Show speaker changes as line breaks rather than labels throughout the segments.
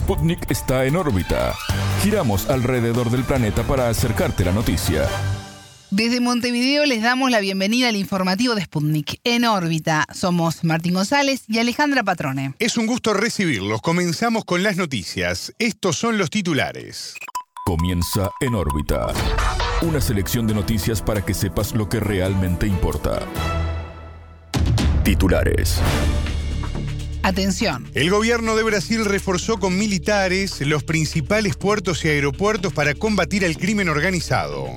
Sputnik está en órbita. Giramos alrededor del planeta para acercarte la noticia.
Desde Montevideo les damos la bienvenida al informativo de Sputnik en órbita. Somos Martín González y Alejandra Patrone.
Es un gusto recibirlos. Comenzamos con las noticias. Estos son los titulares.
Comienza en órbita. Una selección de noticias para que sepas lo que realmente importa. Titulares.
Atención.
El gobierno de Brasil reforzó con militares los principales puertos y aeropuertos para combatir el crimen organizado.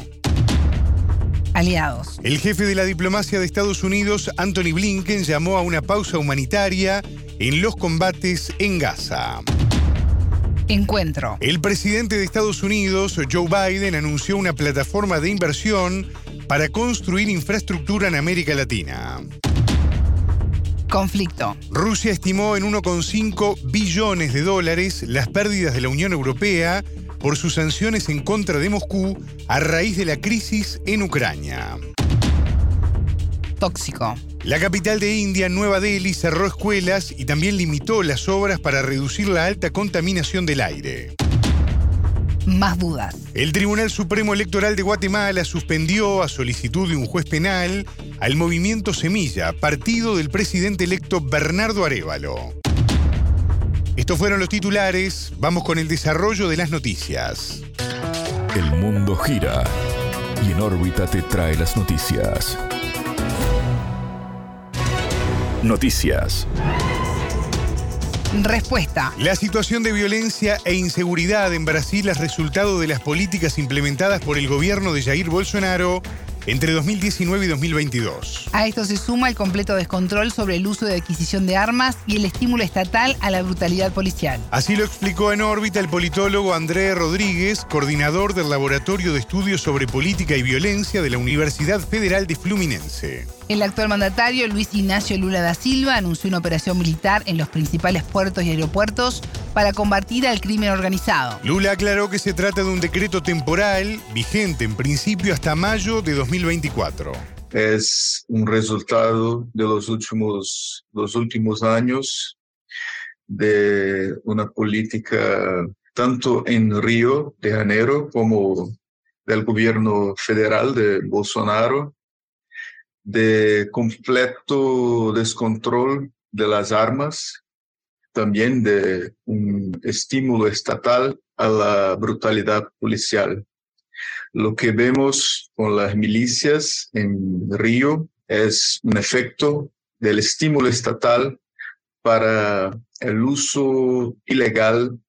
Aliados.
El jefe de la diplomacia de Estados Unidos, Anthony Blinken, llamó a una pausa humanitaria en los combates en Gaza.
Encuentro.
El presidente de Estados Unidos, Joe Biden, anunció una plataforma de inversión para construir infraestructura en América Latina.
Conflicto.
Rusia estimó en 1,5 billones de dólares las pérdidas de la Unión Europea por sus sanciones en contra de Moscú a raíz de la crisis en Ucrania.
Tóxico.
La capital de India, Nueva Delhi, cerró escuelas y también limitó las obras para reducir la alta contaminación del aire.
Más dudas.
El Tribunal Supremo Electoral de Guatemala suspendió, a solicitud de un juez penal, al movimiento Semilla, partido del presidente electo Bernardo Arevalo. Estos fueron los titulares. Vamos con el desarrollo de las noticias.
El mundo gira y en órbita te trae las noticias. Noticias.
Respuesta.
La situación de violencia e inseguridad en Brasil es resultado de las políticas implementadas por el gobierno de Jair Bolsonaro entre 2019 y 2022.
A esto se suma el completo descontrol sobre el uso de adquisición de armas y el estímulo estatal a la brutalidad policial.
Así lo explicó en órbita el politólogo André Rodríguez, coordinador del Laboratorio de Estudios sobre Política y Violencia de la Universidad Federal de Fluminense.
El actual mandatario, Luis Ignacio Lula da Silva, anunció una operación militar en los principales puertos y aeropuertos para combatir al crimen organizado.
Lula aclaró que se trata de un decreto temporal, vigente en principio hasta mayo de 2024.
Es un resultado de los últimos, los últimos años de una política tanto en Río de Janeiro como del gobierno federal de Bolsonaro de completo descontrol de las armas, también de un estímulo estatal a la brutalidad policial. Lo que vemos con las milicias en Río es un efecto del estímulo estatal para el uso ilegal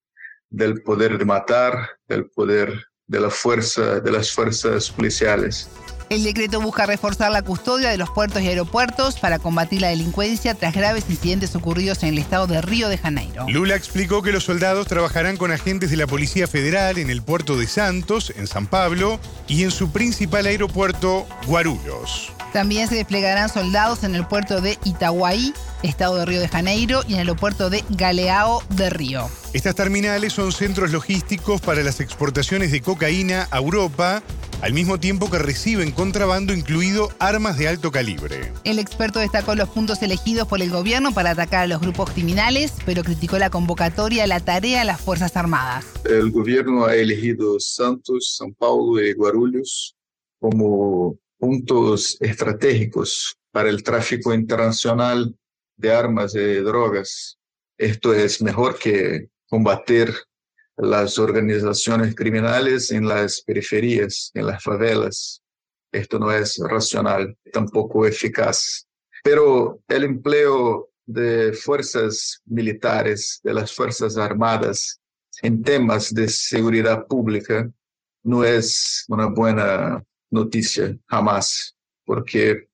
del poder de matar, del poder de la fuerza, de las fuerzas policiales.
El decreto busca reforzar la custodia de los puertos y aeropuertos para combatir la delincuencia tras graves incidentes ocurridos en el estado de Río de Janeiro.
Lula explicó que los soldados trabajarán con agentes de la Policía Federal en el puerto de Santos, en San Pablo, y en su principal aeropuerto, Guarulhos.
También se desplegarán soldados en el puerto de Itaguaí, estado de Río de Janeiro, y en el aeropuerto de Galeao de Río.
Estas terminales son centros logísticos para las exportaciones de cocaína a Europa al mismo tiempo que reciben contrabando incluido armas de alto calibre.
El experto destacó los puntos elegidos por el gobierno para atacar a los grupos criminales, pero criticó la convocatoria a la tarea de las Fuerzas Armadas.
El gobierno ha elegido Santos, San Paulo y Guarulhos como puntos estratégicos para el tráfico internacional de armas y de drogas. Esto es mejor que combatir las organizaciones criminales en las periferias, en las favelas. Esto no es racional, tampoco eficaz. Pero el empleo de fuerzas militares, de las Fuerzas Armadas, en temas de seguridad pública, no es una buena noticia jamás, porque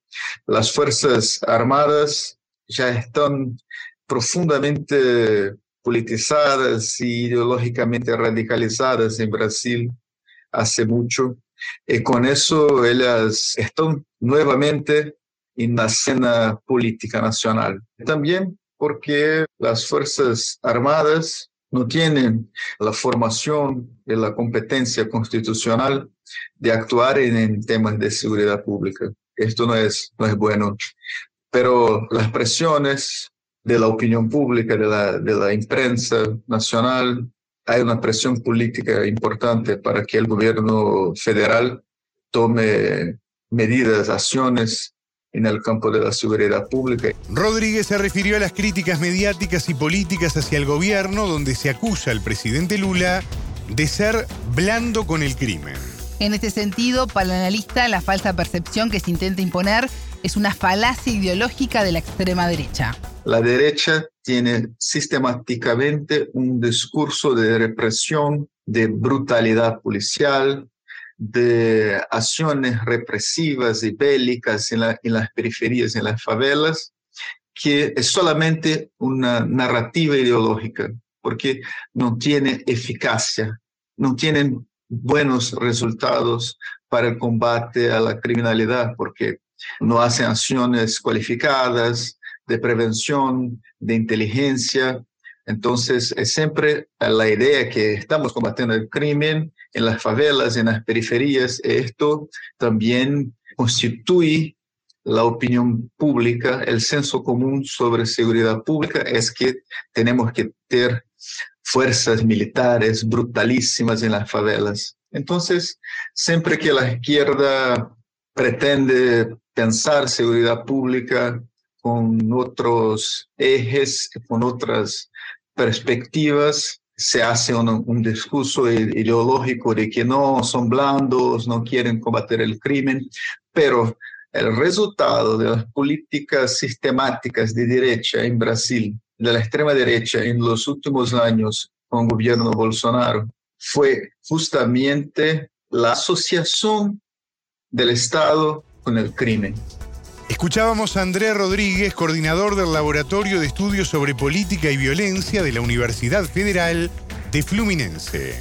las Fuerzas Armadas ya están profundamente politizadas y ideológicamente radicalizadas en Brasil hace mucho. Y con eso ellas están nuevamente en la escena política nacional. También porque las Fuerzas Armadas no tienen la formación y la competencia constitucional de actuar en, temas de seguridad pública. Esto no es, no es bueno. Pero las presiones de la opinión pública, de la, de la imprensa nacional. Hay una presión política importante para que el gobierno federal tome medidas, acciones en el campo de la seguridad pública.
Rodríguez se refirió a las críticas mediáticas y políticas hacia el gobierno donde se acusa al presidente Lula de ser blando con el crimen.
En este sentido, para el analista, la falsa percepción que se intenta imponer es una falacia ideológica de la extrema derecha.
La derecha tiene sistemáticamente un discurso de represión, de brutalidad policial, de acciones represivas y bélicas en, en las periferias, en las favelas, que es solamente una narrativa ideológica, porque no tiene eficacia, no tienen buenos resultados para el combate a la criminalidad, porque no hacen acciones cualificadas de prevención, de inteligencia. Entonces, es siempre la idea que estamos combatiendo el crimen en las favelas, en las periferias. Esto también constituye la opinión pública, el senso común sobre seguridad pública es que tenemos que tener fuerzas militares brutalísimas en las favelas. Entonces, siempre que la izquierda pretende pensar seguridad pública con otros ejes, con otras perspectivas, se hace un, discurso ideológico de que no son blandos, no quieren combatir el crimen, pero el resultado de las políticas sistemáticas de derecha en Brasil de la extrema derecha en los últimos años con el gobierno Bolsonaro fue justamente la asociación del Estado con el crimen.
Escuchábamos a Andrés Rodríguez, coordinador del Laboratorio de Estudios sobre Política y Violencia de la Universidad Federal de Fluminense.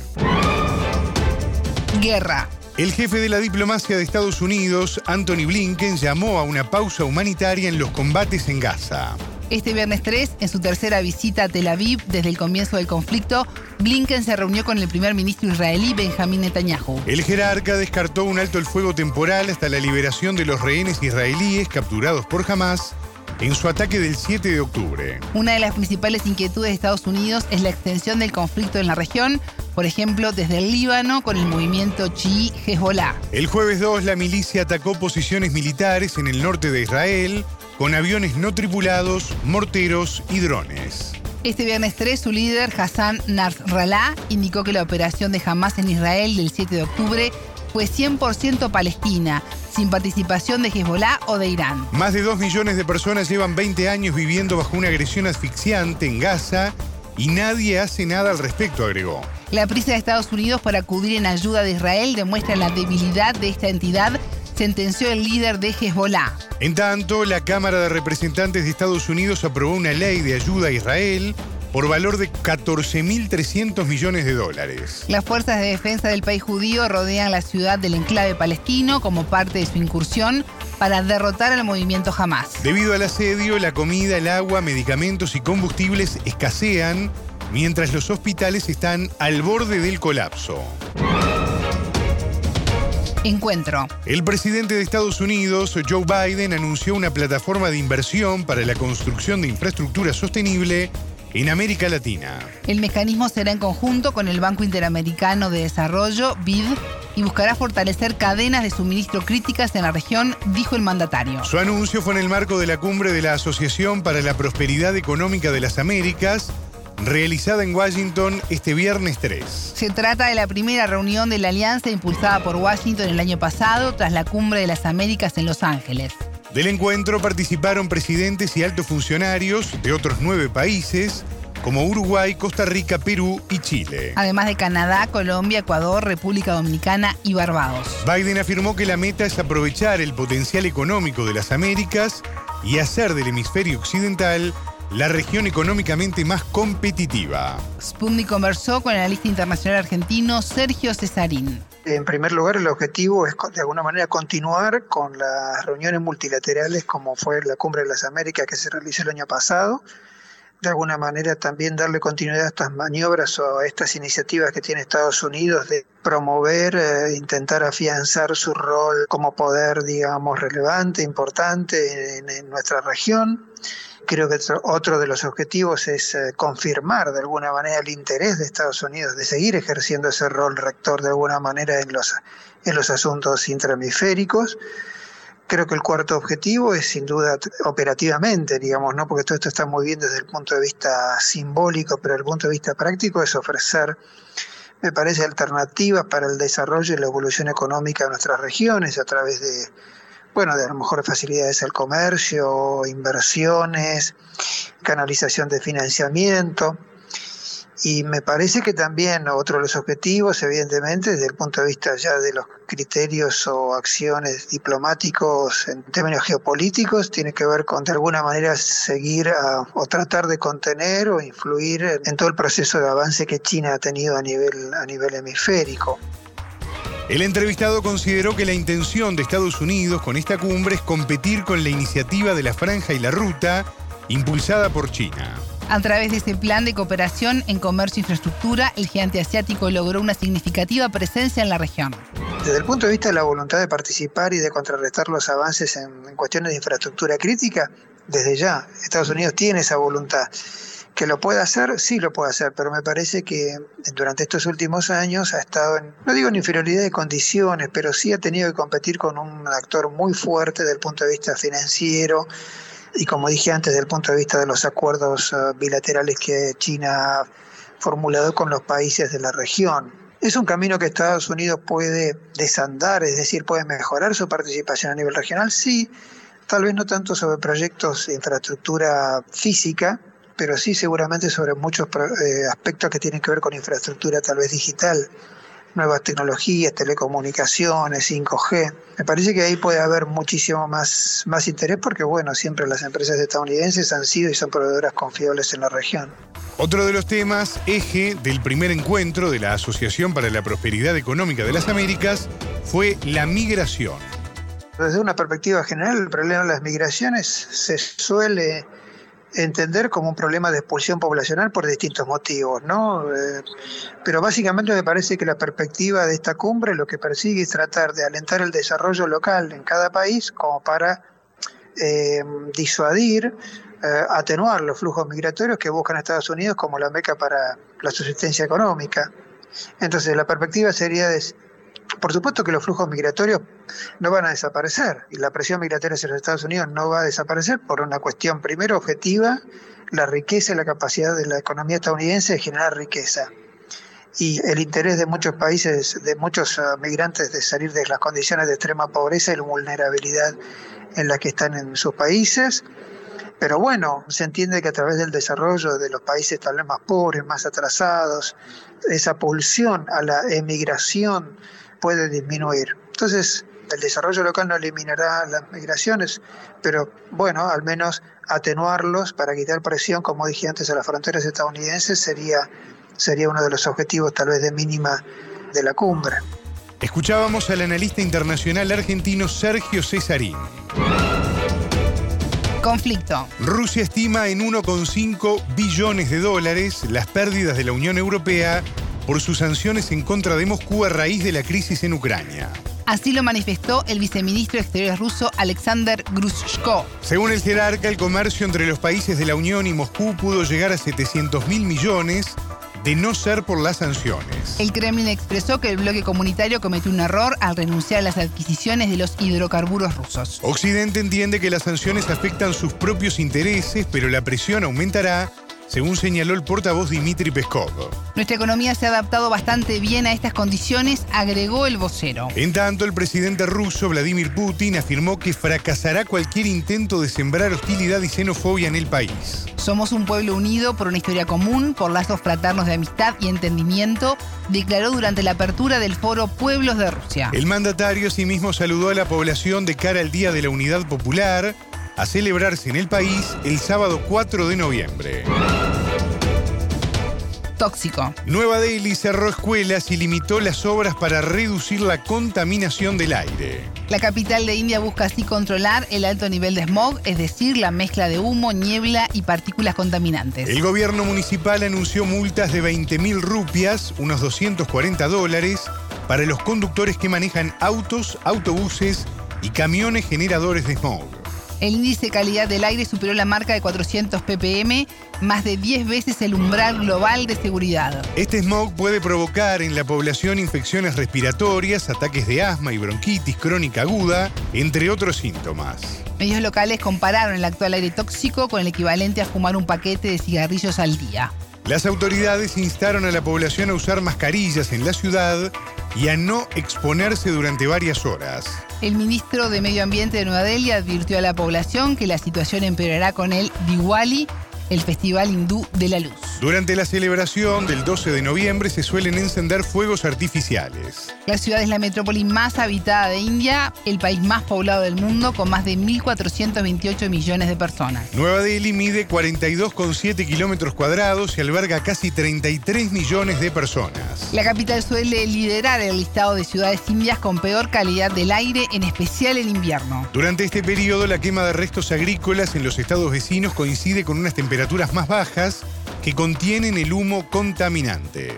Guerra.
El jefe de la diplomacia de Estados Unidos, Anthony Blinken, llamó a una pausa humanitaria en los combates en Gaza.
Este viernes 3, en su tercera visita a Tel Aviv desde el comienzo del conflicto, Blinken se reunió con el primer ministro israelí Benjamín Netanyahu.
El jerarca descartó un alto el fuego temporal hasta la liberación de los rehenes israelíes capturados por Hamas en su ataque del 7 de octubre.
Una de las principales inquietudes de Estados Unidos es la extensión del conflicto en la región, por ejemplo, desde el Líbano con el movimiento chií Hezbollah.
El jueves 2, la milicia atacó posiciones militares en el norte de Israel, con aviones no tripulados, morteros y drones.
Este viernes 3, su líder, Hassan Nasrallah, indicó que la operación de Hamas en Israel del 7 de octubre fue 100% palestina, sin participación de Hezbollah o de Irán.
Más de 2 millones de personas llevan 20 años viviendo bajo una agresión asfixiante en Gaza y nadie hace nada al respecto, agregó.
La prisa de Estados Unidos por acudir en ayuda de Israel demuestra la debilidad de esta entidad sentenció el líder de Hezbollah.
En tanto, la Cámara de Representantes de Estados Unidos aprobó una ley de ayuda a Israel por valor de 14.300 millones de dólares.
Las fuerzas de defensa del país judío rodean la ciudad del enclave palestino como parte de su incursión para derrotar al movimiento Hamas.
Debido al asedio, la comida, el agua, medicamentos y combustibles escasean mientras los hospitales están al borde del colapso.
Encuentro.
El presidente de Estados Unidos, Joe Biden, anunció una plataforma de inversión para la construcción de infraestructura sostenible en América Latina.
El mecanismo será en conjunto con el Banco Interamericano de Desarrollo, BID, y buscará fortalecer cadenas de suministro críticas en la región, dijo el mandatario.
Su anuncio fue en el marco de la cumbre de la Asociación para la Prosperidad Económica de las Américas, realizada en Washington este viernes 3.
Se trata de la primera reunión de la alianza impulsada por Washington el año pasado tras la Cumbre de las Américas en Los Ángeles.
Del encuentro participaron presidentes y altos funcionarios de otros nueve países, como Uruguay, Costa Rica, Perú y Chile.
Además de Canadá, Colombia, Ecuador, República Dominicana y Barbados.
Biden afirmó que la meta es aprovechar el potencial económico de las Américas y hacer del hemisferio occidental la región económicamente más competitiva.
Spundi conversó con el analista internacional argentino Sergio Cesarín.
En primer lugar, el objetivo es de alguna manera continuar con las reuniones multilaterales como fue la Cumbre de las Américas que se realizó el año pasado. De alguna manera también darle continuidad a estas maniobras o a estas iniciativas que tiene Estados Unidos de promover, e intentar afianzar su rol como poder, digamos, relevante, importante en, en nuestra región Creo que otro de los objetivos es eh, confirmar de alguna manera el interés de Estados Unidos de seguir ejerciendo ese rol rector de alguna manera en los, en los asuntos intrahemisféricos. Creo que el cuarto objetivo es sin duda operativamente, digamos, ¿no? porque todo esto está muy bien desde el punto de vista simbólico, pero desde el punto de vista práctico es ofrecer, me parece, alternativas para el desarrollo y la evolución económica de nuestras regiones a través de bueno, de a lo mejor facilidades al comercio, inversiones, canalización de financiamiento. Y me parece que también otro de los objetivos, evidentemente, desde el punto de vista ya de los criterios o acciones diplomáticos en términos geopolíticos, tiene que ver con de alguna manera seguir o tratar de contener o influir en todo el proceso de avance que China ha tenido a nivel, a nivel hemisférico.
El entrevistado consideró que la intención de Estados Unidos con esta cumbre es competir con la iniciativa de la Franja y la Ruta impulsada por China.
A través de este plan de cooperación en comercio e infraestructura, el gigante asiático logró una significativa presencia en la región.
Desde el punto de vista de la voluntad de participar y de contrarrestar los avances en, cuestiones de infraestructura crítica, desde ya Estados Unidos tiene esa voluntad. Que lo pueda hacer, sí lo puede hacer, pero me parece que durante estos últimos años ha estado, en, no digo en inferioridad de condiciones, pero sí ha tenido que competir con un actor muy fuerte desde el punto de vista financiero y como dije antes, desde el punto de vista de los acuerdos eh, bilaterales que China ha formulado con los países de la región. Es un camino que Estados Unidos puede desandar, es decir, puede mejorar su participación a nivel regional, sí, tal vez no tanto sobre proyectos de infraestructura física, pero sí seguramente sobre muchos eh, aspectos que tienen que ver con infraestructura tal vez digital, nuevas tecnologías, telecomunicaciones, 5G. Me parece que ahí puede haber muchísimo más, más interés porque, bueno, siempre las empresas estadounidenses han sido y son proveedoras confiables en la región.
Otro de los temas, eje del primer encuentro de la Asociación para la Prosperidad Económica de las Américas, fue la migración.
Desde una perspectiva general, el problema de las migraciones se suele entender como un problema de expulsión poblacional por distintos motivos, ¿no? Eh, pero básicamente me parece que la perspectiva de esta cumbre lo que persigue es tratar de alentar el desarrollo local en cada país como para eh, disuadir, eh, atenuar los flujos migratorios que buscan Estados Unidos como la meca para la subsistencia económica. Entonces la perspectiva sería de por supuesto que los flujos migratorios no van a desaparecer y la presión migratoria hacia los Estados Unidos no va a desaparecer por una cuestión primero objetiva, la riqueza y la capacidad de la economía estadounidense de generar riqueza. Y el interés de muchos países, de muchos ah, migrantes de salir de las condiciones de extrema pobreza y la vulnerabilidad en la que están en sus países. Pero bueno, se entiende que a través del desarrollo de los países tal vez más pobres, más atrasados, esa pulsión a la emigración puede disminuir. Entonces, el desarrollo local no eliminará las migraciones, pero bueno, al menos atenuarlos para quitar presión, como dije antes, a las fronteras estadounidenses sería, sería uno de los objetivos tal vez de mínima de la cumbre.
Escuchábamos al analista internacional argentino Sergio Cesarín.
Conflicto.
Rusia estima en 1,5 billones de dólares las pérdidas de la Unión Europea por sus sanciones en contra de Moscú a raíz de la crisis en Ucrania.
Así lo manifestó el viceministro de Exteriores ruso Alexander Grushko.
Según el jerarca, el comercio entre los países de la Unión y Moscú pudo llegar a 700 mil millones de no ser por las sanciones.
El Kremlin expresó que el bloque comunitario cometió un error al renunciar a las adquisiciones de los hidrocarburos rusos.
Occidente entiende que las sanciones afectan sus propios intereses, pero la presión aumentará según señaló el portavoz Dimitri Peskov.
Nuestra economía se ha adaptado bastante bien a estas condiciones, agregó el vocero.
En tanto, el presidente ruso Vladimir Putin afirmó que fracasará cualquier intento de sembrar hostilidad y xenofobia en el país.
Somos un pueblo unido por una historia común, por lazos fraternos de amistad y entendimiento, declaró durante la apertura del foro Pueblos de Rusia.
El mandatario asimismo saludó a la población de cara al Día de la Unidad Popular, a celebrarse en el país el sábado 4 de noviembre.
Tóxico.
Nueva Delhi cerró escuelas y limitó las obras para reducir la contaminación del aire.
La capital de India busca así controlar el alto nivel de smog, es decir, la mezcla de humo, niebla y partículas contaminantes.
El gobierno municipal anunció multas de 20.000 rupias, unos 240 dólares, para los conductores que manejan autos, autobuses y camiones generadores de smog.
El índice de calidad del aire superó la marca de 400 ppm, más de 10 veces el umbral global de seguridad.
Este smog puede provocar en la población infecciones respiratorias, ataques de asma y bronquitis crónica aguda, entre otros síntomas.
Medios locales compararon el actual aire tóxico con el equivalente a fumar un paquete de cigarrillos al día.
Las autoridades instaron a la población a usar mascarillas en la ciudad y a no exponerse durante varias horas.
El ministro de Medio Ambiente de Nueva Delhi advirtió a la población que la situación empeorará con el Diwali, el Festival Hindú de la Luz.
Durante la celebración del 12 de noviembre se suelen encender fuegos artificiales.
La ciudad es la metrópoli más habitada de India, el país más poblado del mundo con más de 1.428 millones de personas.
Nueva Delhi mide 42,7 kilómetros cuadrados y alberga casi 33 millones de personas.
La capital suele liderar el listado de ciudades indias con peor calidad del aire, en especial en invierno.
Durante este periodo, la quema de restos agrícolas en los estados vecinos coincide con unas temperaturas más bajas que contienen el humo contaminante.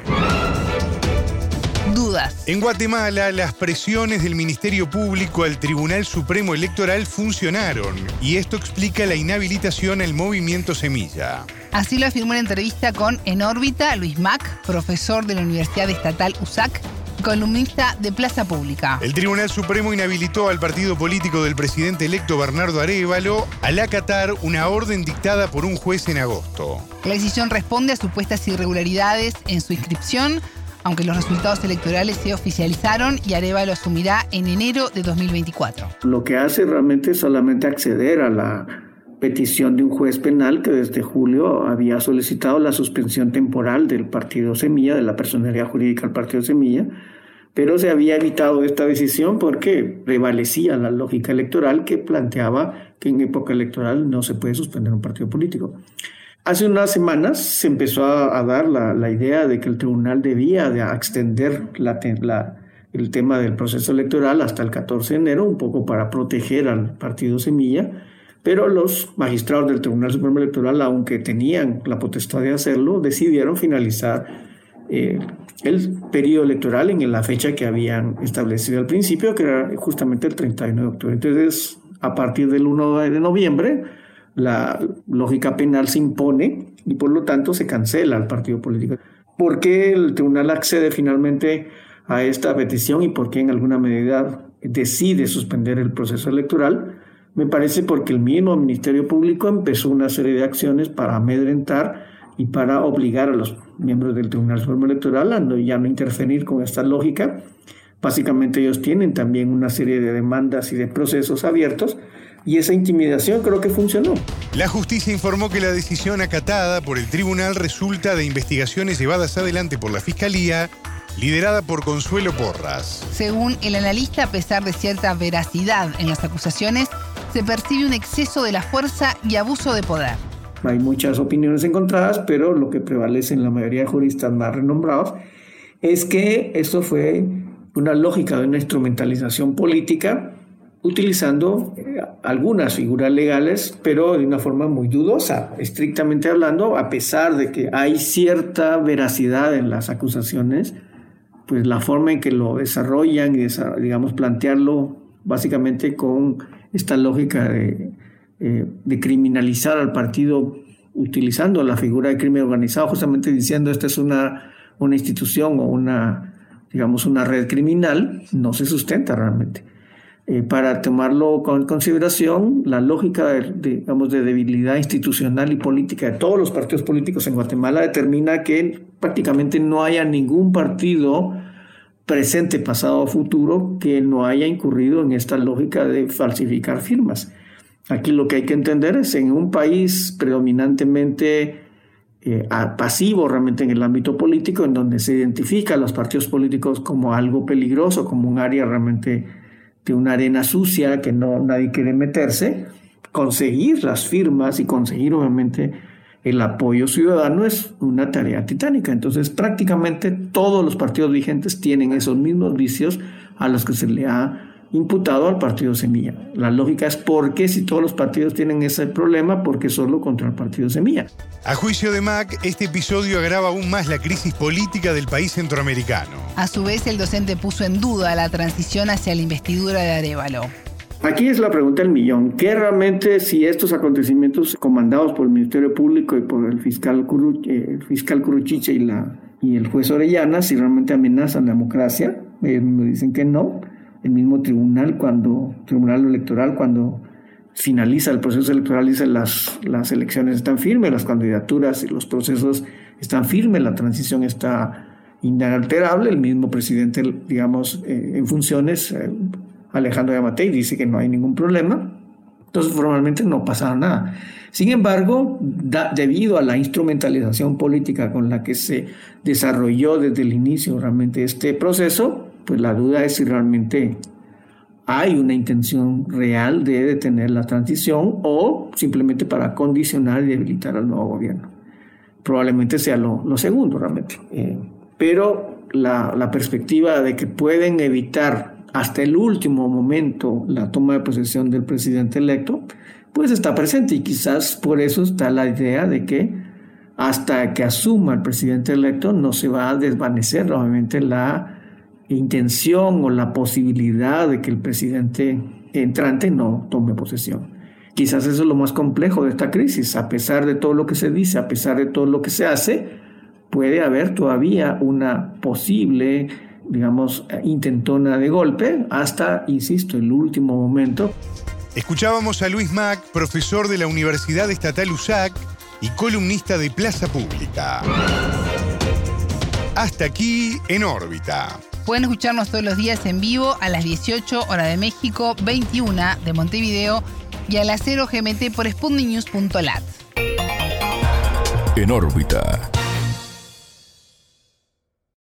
Dudas.
En Guatemala, las presiones del Ministerio Público al Tribunal Supremo Electoral funcionaron y esto explica la inhabilitación al movimiento Semilla.
Así lo afirmó en entrevista con En órbita Luis Mac, profesor de la Universidad Estatal USAC columnista de Plaza Pública.
El Tribunal Supremo inhabilitó al partido político del presidente electo Bernardo Arevalo al acatar una orden dictada por un juez en agosto.
La decisión responde a supuestas irregularidades en su inscripción, aunque los resultados electorales se oficializaron y Arevalo asumirá en enero de 2024.
Lo que hace realmente es solamente acceder a la petición de un juez penal que desde julio había solicitado la suspensión temporal del partido Semilla, de la personalidad jurídica del partido Semilla, pero se había evitado esta decisión porque prevalecía la lógica electoral que planteaba que en época electoral no se puede suspender un partido político. Hace unas semanas se empezó a, dar la, idea de que el tribunal debía de extender el tema del proceso electoral hasta el 14 de enero, un poco para proteger al partido Semilla, pero los magistrados del Tribunal Supremo Electoral, aunque tenían la potestad de hacerlo, decidieron finalizar eh, el periodo electoral en la fecha que habían establecido al principio, que era justamente el 31 de octubre. Entonces, a partir del 1 de noviembre, la lógica penal se impone y por lo tanto se cancela el partido político. ¿Por qué el tribunal accede finalmente a esta petición y por qué en alguna medida decide suspender el proceso electoral? Me parece porque el mismo Ministerio Público empezó una serie de acciones para amedrentar y para obligar a los miembros del Tribunal Supremo Electoral a no, ya no intervenir con esta lógica. Básicamente ellos tienen también una serie de demandas y de procesos abiertos y esa intimidación creo que funcionó.
La justicia informó que la decisión acatada por el tribunal resulta de investigaciones llevadas adelante por la Fiscalía liderada por Consuelo Porras.
Según el analista, a pesar de cierta veracidad en las acusaciones, se percibe un exceso de la fuerza y abuso de poder.
Hay muchas opiniones encontradas, pero lo que prevalece en la mayoría de juristas más renombrados es que esto fue una lógica de una instrumentalización política utilizando eh, algunas figuras legales, pero de una forma muy dudosa, estrictamente hablando, a pesar de que hay cierta veracidad en las acusaciones, pues la forma en que lo desarrollan y digamos plantearlo básicamente con esta lógica eh, de, criminalizar al partido utilizando la figura de crimen organizado, justamente diciendo esta es una, una institución o una, digamos, una red criminal, no se sustenta realmente. Eh, para tomarlo con consideración, la lógica digamos, de debilidad institucional y política de todos los partidos políticos en Guatemala determina que prácticamente no haya ningún partido presente, pasado o futuro que no haya incurrido en esta lógica de falsificar firmas. Aquí lo que hay que entender es en un país predominantemente eh, pasivo realmente en el ámbito político, en donde se identifica a los partidos políticos como algo peligroso, como un área realmente de una arena sucia que no nadie quiere meterse, conseguir las firmas y conseguir obviamente el apoyo ciudadano es una tarea titánica. Entonces, prácticamente todos los partidos vigentes tienen esos mismos vicios a los que se le ha imputado al partido Semilla. La lógica es por qué si todos los partidos tienen ese problema, ¿por qué solo contra el partido Semilla?
A juicio de Mac, este episodio agrava aún más la crisis política del país centroamericano.
A su vez, el docente puso en duda la transición hacia la investidura de Arevalo.
Aquí es la pregunta del millón. ¿Qué realmente si estos acontecimientos comandados por el Ministerio Público y por el fiscal, eh, fiscal Curuchiche y, la, y el juez Orellana, si realmente amenazan la democracia? Ellos mismos dicen que no. El mismo tribunal, cuando, tribunal electoral, cuando finaliza el proceso electoral, dice las, las elecciones están firmes, las candidaturas y los procesos están firmes, la transición está inalterable. El mismo presidente, digamos, eh, en funciones, eh, Alejandro Yamatei, dice que no hay ningún problema. Entonces, formalmente no pasa nada. Sin embargo, debido a la instrumentalización política con la que se desarrolló desde el inicio realmente este proceso, pues la duda es si realmente hay una intención real de detener la transición o simplemente para condicionar y debilitar al nuevo gobierno. Probablemente sea lo, segundo realmente. Eh, pero la perspectiva de que pueden evitar hasta el último momento la toma de posesión del presidente electo, pues está presente y quizás por eso está la idea de que hasta que asuma el presidente electo no se va a desvanecer nuevamente la intención o la posibilidad de que el presidente entrante no tome posesión. Quizás eso es lo más complejo de esta crisis. A pesar de todo lo que se dice, a pesar de todo lo que se hace, puede haber todavía una posible, digamos, intentona de golpe hasta, insisto, el último momento.
Escuchábamos a Luis Mac, profesor de la Universidad Estatal USAC y columnista de Plaza Pública. Hasta aquí en órbita.
Pueden escucharnos todos los días en vivo a las 18 horas de México, 21 de Montevideo y a las 0 GMT por spundinews.lat.
En órbita.